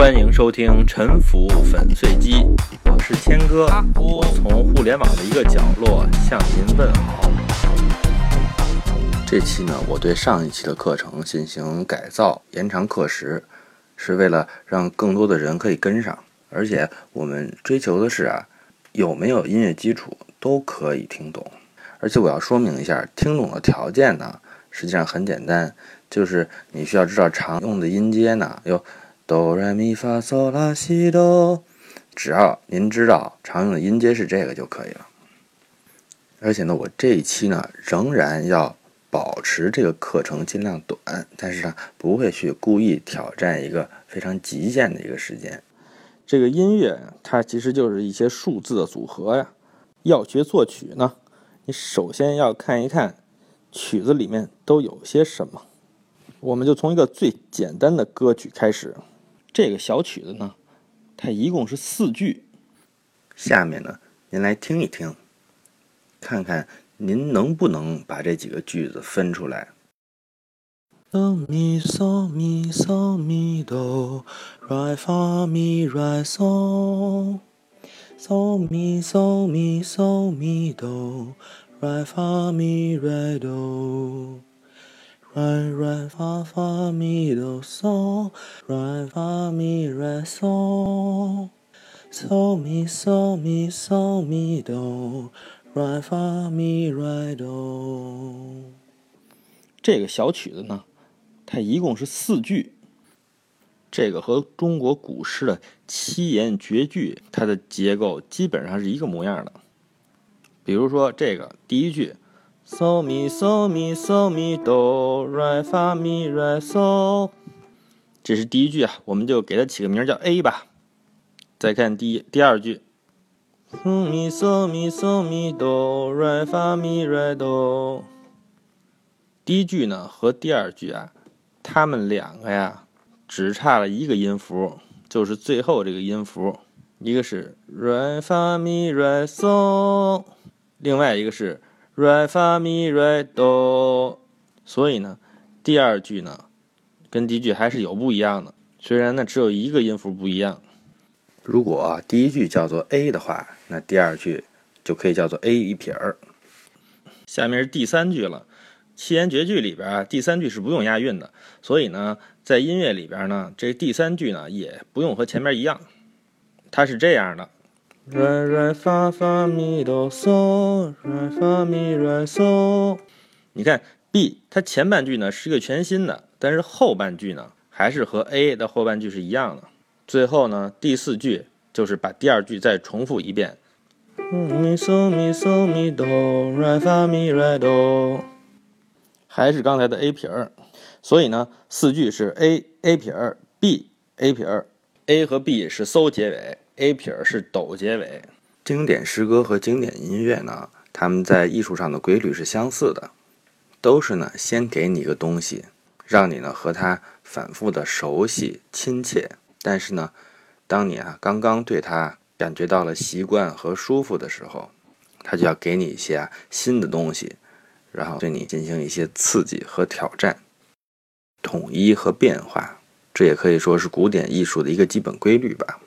欢迎收听《沉浮粉碎机》，我是谦哥，我从互联网的一个角落向您问好。这期呢，我对上一期的课程进行改造，延长课时，是为了让更多的人可以跟上。而且我们追求的是啊，有没有音乐基础都可以听懂。而且我要说明一下，听懂的条件呢，实际上很简单，就是你需要知道常用的音阶呢，有。哆来咪发嗦拉西哆，只要您知道常用的音阶是这个就可以了。而且呢，我这一期呢仍然要保持这个课程尽量短，但是呢不会去故意挑战一个非常极限的一个时间。这个音乐它其实就是一些数字的组合呀。要学作曲呢，你首先要看一看曲子里面都有些什么。我们就从一个最简单的歌曲开始。这个小曲子呢，它一共是四句。下面呢，您来听一听，看看您能不能把这几个句子分出来。哆咪嗦咪嗦咪哆，来发咪来嗦，嗦咪嗦咪嗦咪哆，来发咪来哆。来来发发咪哆嗦，来发咪来嗦，嗦咪嗦咪嗦咪哆，来发咪来哆。这个小曲子呢，它一共是四句。这个和中国古诗的七言绝句，它的结构基本上是一个模样的。比如说这个第一句。嗦咪嗦咪嗦咪哆来发咪来嗦，这是第一句啊，我们就给它起个名叫 A 吧。再看第第二句，嗦咪嗦咪嗦咪哆来发咪来哆。第一句呢和第二句啊，它们两个呀只差了一个音符，就是最后这个音符，一个是来发咪来嗦，另外一个是。来发咪来哆，所以呢，第二句呢，跟第一句还是有不一样的。虽然呢只有一个音符不一样。如果第一句叫做 A 的话，那第二句就可以叫做 A 一撇儿。下面是第三句了，七言绝句里边啊，第三句是不用押韵的，所以呢，在音乐里边呢，这第三句呢也不用和前面一样，它是这样的。来来发发咪哆嗦，来发咪来嗦。你看 B，它前半句呢是一个全新的，但是后半句呢还是和 A 的后半句是一样的。最后呢第四句就是把第二句再重复一遍，咪嗦咪嗦咪哆，来发咪来哆，还是刚才的 A 撇儿。所以呢四句是 A A 撇儿 B A 撇儿，A 和 B 是嗦结尾。A 撇是抖结尾，经典诗歌和经典音乐呢，它们在艺术上的规律是相似的，都是呢先给你一个东西，让你呢和它反复的熟悉亲切，但是呢，当你啊刚刚对它感觉到了习惯和舒服的时候，它就要给你一些啊新的东西，然后对你进行一些刺激和挑战，统一和变化，这也可以说是古典艺术的一个基本规律吧。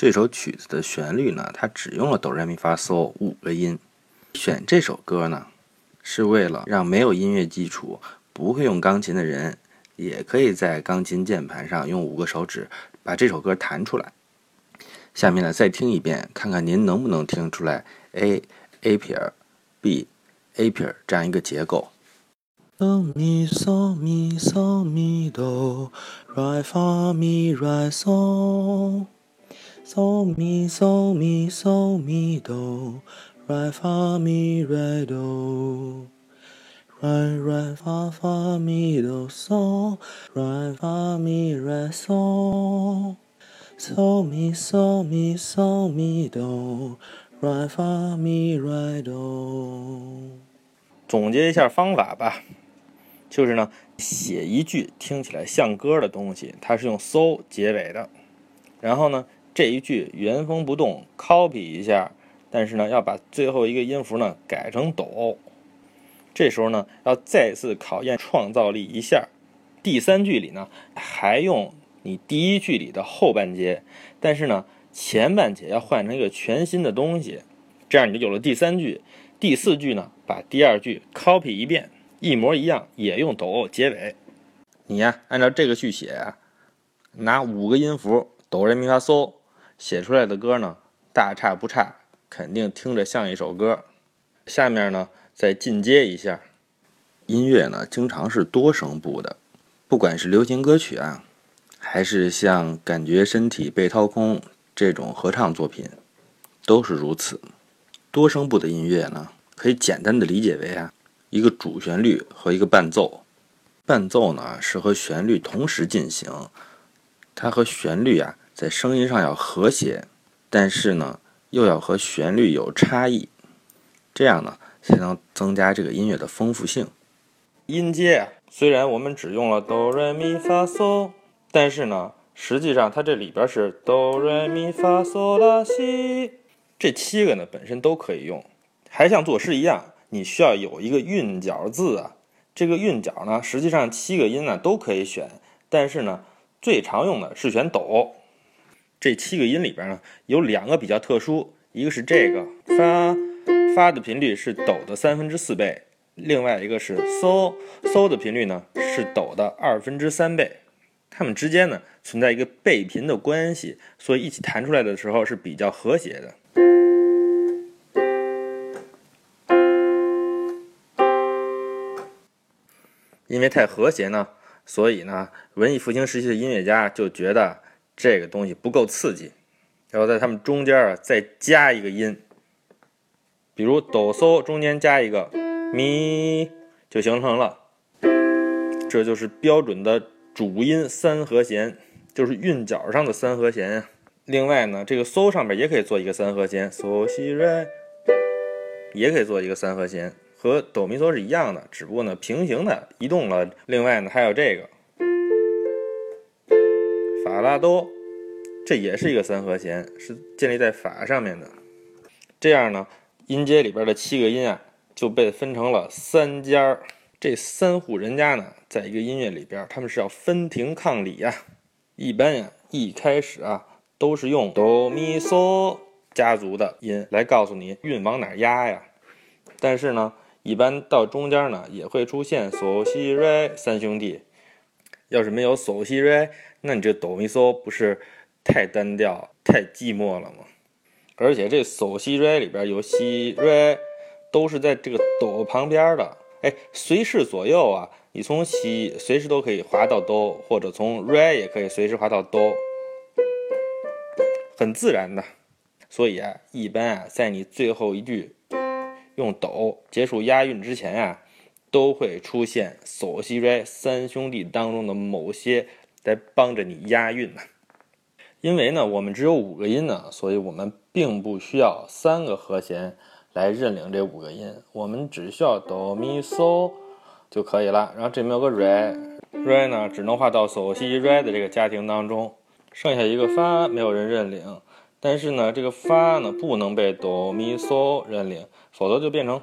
这首曲子的旋律呢，它只用了哆来咪发嗦五个音。选这首歌呢，是为了让没有音乐基础、不会用钢琴的人，也可以在钢琴键盘上用五个手指把这首歌弹出来。下面呢，再听一遍，看看您能不能听出来 A A 撇 B A 撇这样一个结构。哆咪嗦咪嗦咪哆，来发咪来嗦。嗦咪嗦咪嗦咪哆，来发咪来哆，来来发发咪哆嗦，来发咪来嗦，嗦咪嗦咪嗦咪哆，来发咪来哆。总结一下方法吧，就是呢，写一句听起来像歌的东西，它是用嗦结尾的，然后呢。这一句原封不动 copy 一下，但是呢，要把最后一个音符呢改成哆。这时候呢，要再次考验创造力一下。第三句里呢，还用你第一句里的后半截，但是呢，前半截要换成一个全新的东西，这样你就有了第三句。第四句呢，把第二句 copy 一遍，一模一样，也用哆结尾。你呀，按照这个去写，拿五个音符哆来咪发嗦写出来的歌呢，大差不差，肯定听着像一首歌。下面呢，再进阶一下，音乐呢，经常是多声部的，不管是流行歌曲啊，还是像《感觉身体被掏空》这种合唱作品，都是如此。多声部的音乐呢，可以简单的理解为啊，一个主旋律和一个伴奏。伴奏呢是和旋律同时进行，它和旋律啊在声音上要和谐，但是呢又要和旋律有差异，这样呢才能增加这个音乐的丰富性。音阶啊，虽然我们只用了哆来咪发嗦，但是呢实际上它这里边是哆来咪发嗦拉西，这七个呢本身都可以用，还像作诗一样，你需要有一个韵脚字啊。这个韵脚呢，实际上七个音呢都可以选，但是呢，最常用的是选哆。这七个音里边呢，有两个比较特殊，一个是这个发，发的频率是哆的三分之四倍；另外一个是嗦，嗦的频率呢是哆的二分之三倍。它们之间呢存在一个倍频的关系，所以一起弹出来的时候是比较和谐的。因为太和谐呢，所以呢，文艺复兴时期的音乐家就觉得这个东西不够刺激，然后在它们中间啊再加一个音，比如哆嗦中间加一个咪，就形成了，这就是标准的主音三和弦，就是韵脚上的三和弦呀。另外呢，这个嗦上面也可以做一个三和弦，嗦西瑞，也可以做一个三和弦。和哆咪嗦是一样的，只不过呢平行的移动了。另外呢还有这个法拉多，这也是一个三和弦，是建立在法上面的。这样呢音阶里边的七个音啊就被分成了三家儿。这三户人家呢在一个音乐里边，他们是要分庭抗礼呀。一般呀一开始啊都是用哆咪嗦家族的音来告诉你韵往哪压呀，但是呢。一般到中间呢，也会出现嗦西瑞三兄弟。要是没有嗦西瑞，那你这哆咪嗦不是太单调、太寂寞了吗？而且这嗦西瑞里边有西瑞，都是在这个哆旁边的。哎，随时左右啊，你从西随时都可以滑到哆，或者从瑞也可以随时滑到哆，很自然的。所以啊，一般啊，在你最后一句。用哆结束押韵之前啊，都会出现嗦西瑞三兄弟当中的某些来帮着你押韵呢。因为呢，我们只有五个音呢，所以我们并不需要三个和弦来认领这五个音，我们只需要哆咪嗦就可以了。然后这边有个瑞，瑞呢只能画到嗦西瑞的这个家庭当中，剩下一个发没有人认领。但是呢，这个发呢不能被哆咪嗦认领，否则就变成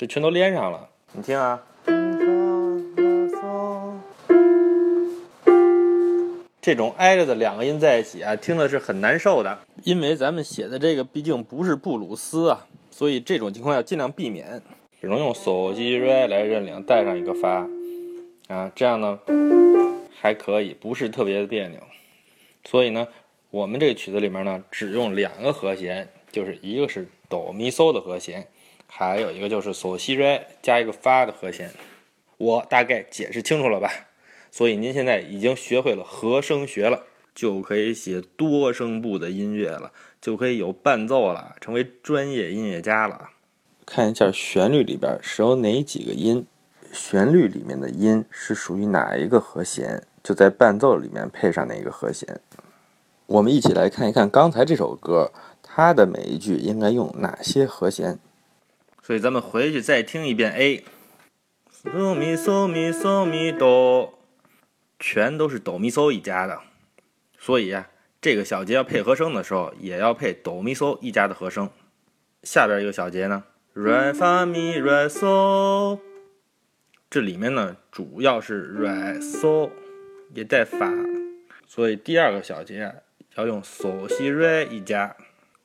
这全都连上了。你听啊，这种挨着的两个音在一起啊，听的是很难受的。因为咱们写的这个毕竟不是布鲁斯啊，所以这种情况要尽量避免，只能用嗦西瑞来认领，带上一个发啊，这样呢还可以，不是特别的别扭。所以呢。我们这个曲子里面呢，只用两个和弦，就是一个是哆咪嗦的和弦，还有一个就是嗦西瑞加一个发的和弦。我大概解释清楚了吧？所以您现在已经学会了和声学了，就可以写多声部的音乐了，就可以有伴奏了，成为专业音乐家了。看一下旋律里边是有哪几个音，旋律里面的音是属于哪一个和弦，就在伴奏里面配上哪个和弦。我们一起来看一看刚才这首歌，它的每一句应该用哪些和弦。所以咱们回去再听一遍 A，嗦咪嗦咪嗦咪哆，全都是哆咪嗦一家的。所以啊，这个小节要配和声的时候，也要配哆咪嗦一家的和声。下边一个小节呢，瑞发咪瑞嗦，这里面呢主要是瑞嗦。也带发，所以第二个小节要用嗦西瑞一家，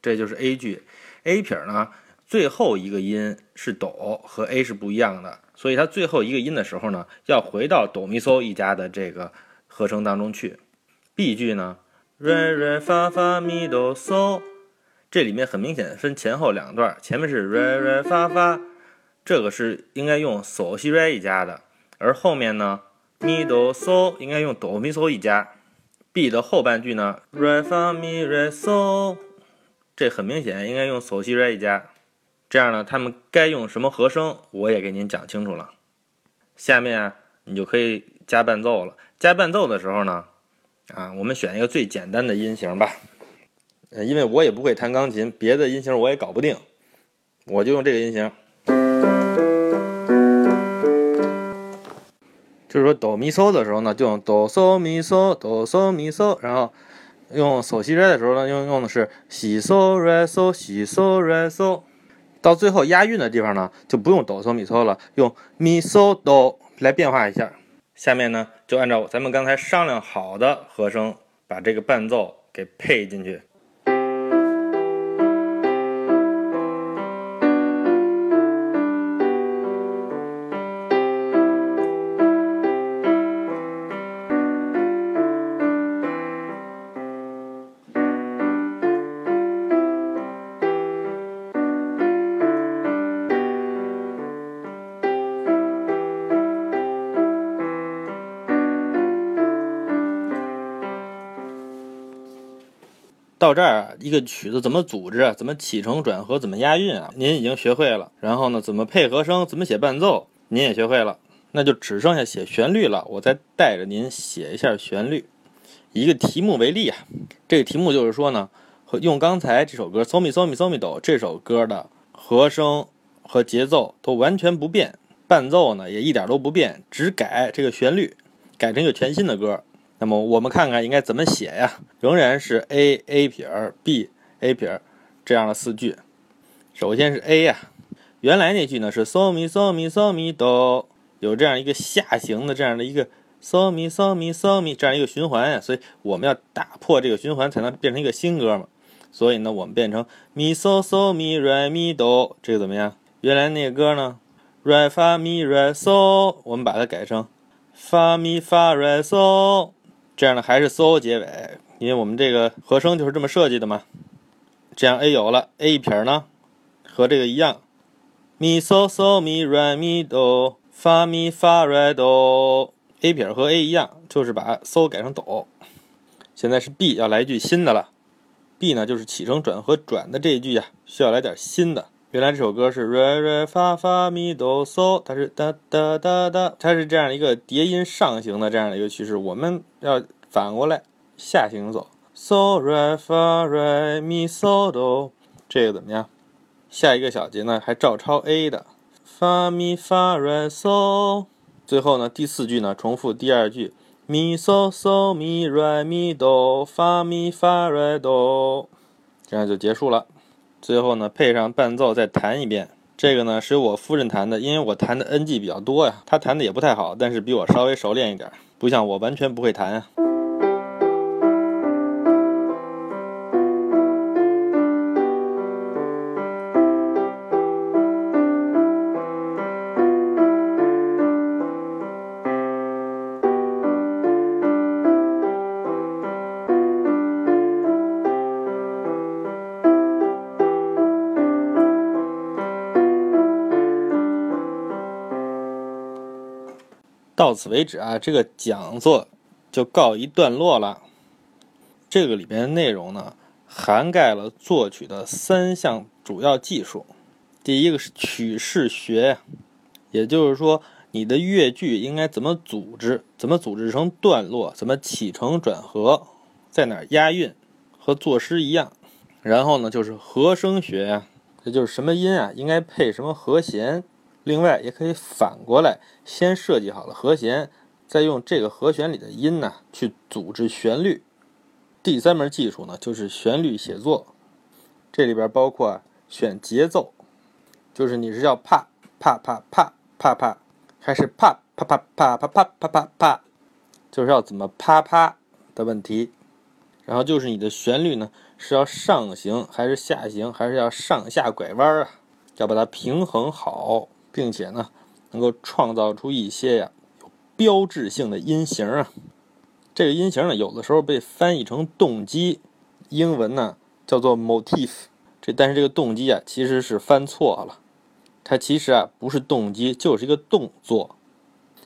这就是 A 句。A 撇呢最后一个音是哆，和 A 是不一样的，所以它最后一个音的时候呢要回到哆咪嗦一家的这个合声当中去。B 句呢瑞瑞发发咪哆嗦，这里面很明显分前后两段，前面是瑞瑞发发，这个是应该用嗦西瑞一家的。而后面呢，咪哆嗦应该用哆咪嗦一家。B 的后半句呢，瑞发咪瑞嗦，这很明显应该用嗦西瑞一家。这样呢，他们该用什么和声，我也给您讲清楚了。下面你就可以加伴奏了。加伴奏的时候呢，啊，我们选一个最简单的音型吧。因为我也不会弹钢琴，别的音型我也搞不定，我就用这个音型。就是说哆咪嗦的时候呢，就用哆嗦咪嗦哆嗦咪嗦，然后用嗦西瑞的时候呢，用用的是西嗦瑞嗦西嗦瑞嗦。到最后押韵的地方呢，就不用哆嗦咪嗦了，用咪嗦哆来变化一下。下面呢，就按照咱们刚才商量好的和声，把这个伴奏给配进去。到这儿，一个曲子怎么组织，怎么起承转合，怎么押韵啊，您已经学会了。然后呢，怎么配和声，怎么写伴奏，您也学会了。那就只剩下写旋律了。我再带着您写一下旋律。一个题目为例啊，这个题目就是说呢，用刚才这首歌《So Mi So Mi So Mi Do》这首歌的和声和节奏都完全不变，伴奏呢也一点都不变，只改这个旋律，改成一个全新的歌。那么我们看看应该怎么写呀？仍然是 A A 撇 B A 撇这样的四句。首先是 A 呀，原来那句呢是 So Mi So Mi So Mi Do，有这样一个下行的这样的一个 So Mi So Mi So Mi 这样一个循环呀，所以我们要打破这个循环才能变成一个新歌嘛。所以呢，我们变成 Mi So So Mi Re Mi Do，这个怎么样？原来那个歌呢，Re Fa Mi Re So，我们把它改成 Fa Mi Fa Re So。这样呢，还是 so 结尾，因为我们这个和声就是这么设计的嘛。这样 A 有了，A 一撇呢，和这个一样，mi so so mi re mi do fa mi fa re do，A 撇和 A 一样，就是把 so 改成哆。现在是 B 要来一句新的了，B 呢就是起承转合转的这一句呀，需要来点新的。原来这首歌是 re re fa fa mi do so，它是哒哒哒哒，它是这样一个叠音上行的这样的一个趋势。我们要反过来下行走，so re fa re mi so do，这个怎么样？下一个小节呢还照抄 A 的，fa mi fa re so。最后呢第四句呢重复第二句，mi so so mi re mi do fa mi fa re do，这样就结束了。最后呢，配上伴奏再弹一遍。这个呢是由我夫人弹的，因为我弹的 NG 比较多呀，她弹的也不太好，但是比我稍微熟练一点，不像我完全不会弹啊。到此为止啊，这个讲座就告一段落了。这个里边的内容呢，涵盖了作曲的三项主要技术。第一个是曲式学，也就是说你的乐句应该怎么组织，怎么组织成段落，怎么起承转合，在哪押韵，和作诗一样。然后呢，就是和声学呀，这就是什么音啊，应该配什么和弦。另外，也可以反过来，先设计好了和弦，再用这个和弦里的音呢去组织旋律。第三门技术呢，就是旋律写作，这里边包括选节奏，就是你是要啪啪啪啪啪啪，还是啪啪啪啪啪啪啪啪啪，就是要怎么啪啪的问题。然后就是你的旋律呢，是要上行还是下行，还是要上下拐弯啊？要把它平衡好，并且呢，能够创造出一些呀有标志性的音型啊。这个音型呢，有的时候被翻译成动机，英文呢叫做 motif。这但是这个动机啊，其实是翻错了，它其实啊不是动机，就是一个动作。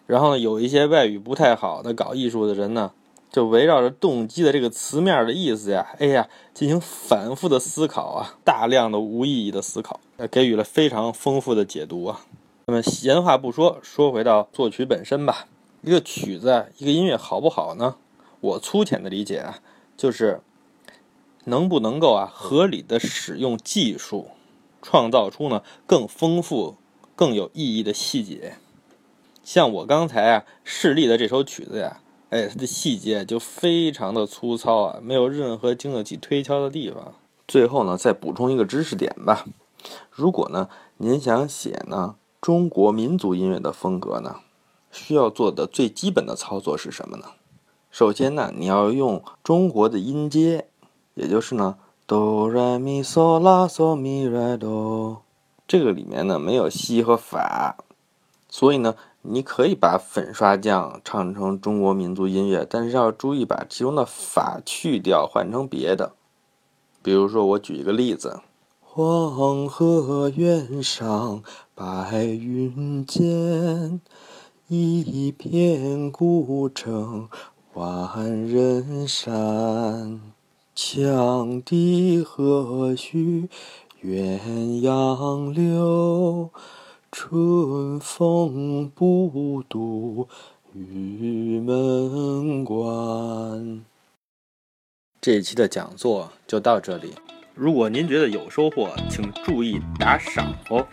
然后呢，有一些外语不太好的搞艺术的人呢。就围绕着动机的这个词面的意思呀，哎呀，进行反复的思考啊，大量的无意义的思考，给予了非常丰富的解读啊。那么闲话不说，说回到作曲本身吧。一个曲子，一个音乐好不好呢？我粗浅的理解啊，就是能不能够啊合理的使用技术，创造出呢更丰富、更有意义的细节。像我刚才啊示例的这首曲子呀。哎，它的细节就非常的粗糙啊，没有任何经得起推敲的地方。最后呢，再补充一个知识点吧。如果呢，您想写呢中国民族音乐的风格呢，需要做的最基本的操作是什么呢？首先呢，你要用中国的音阶，也就是呢哆来咪嗦拉嗦咪来哆，这个里面呢没有西和法，所以呢。你可以把粉刷匠唱成中国民族音乐，但是要注意把其中的法去掉，换成别的。比如说，我举一个例子：黄河远上白云间，一片孤城万人山。羌笛何须怨杨柳。春风不度玉门关。这一期的讲座就到这里。如果您觉得有收获，请注意打赏哦。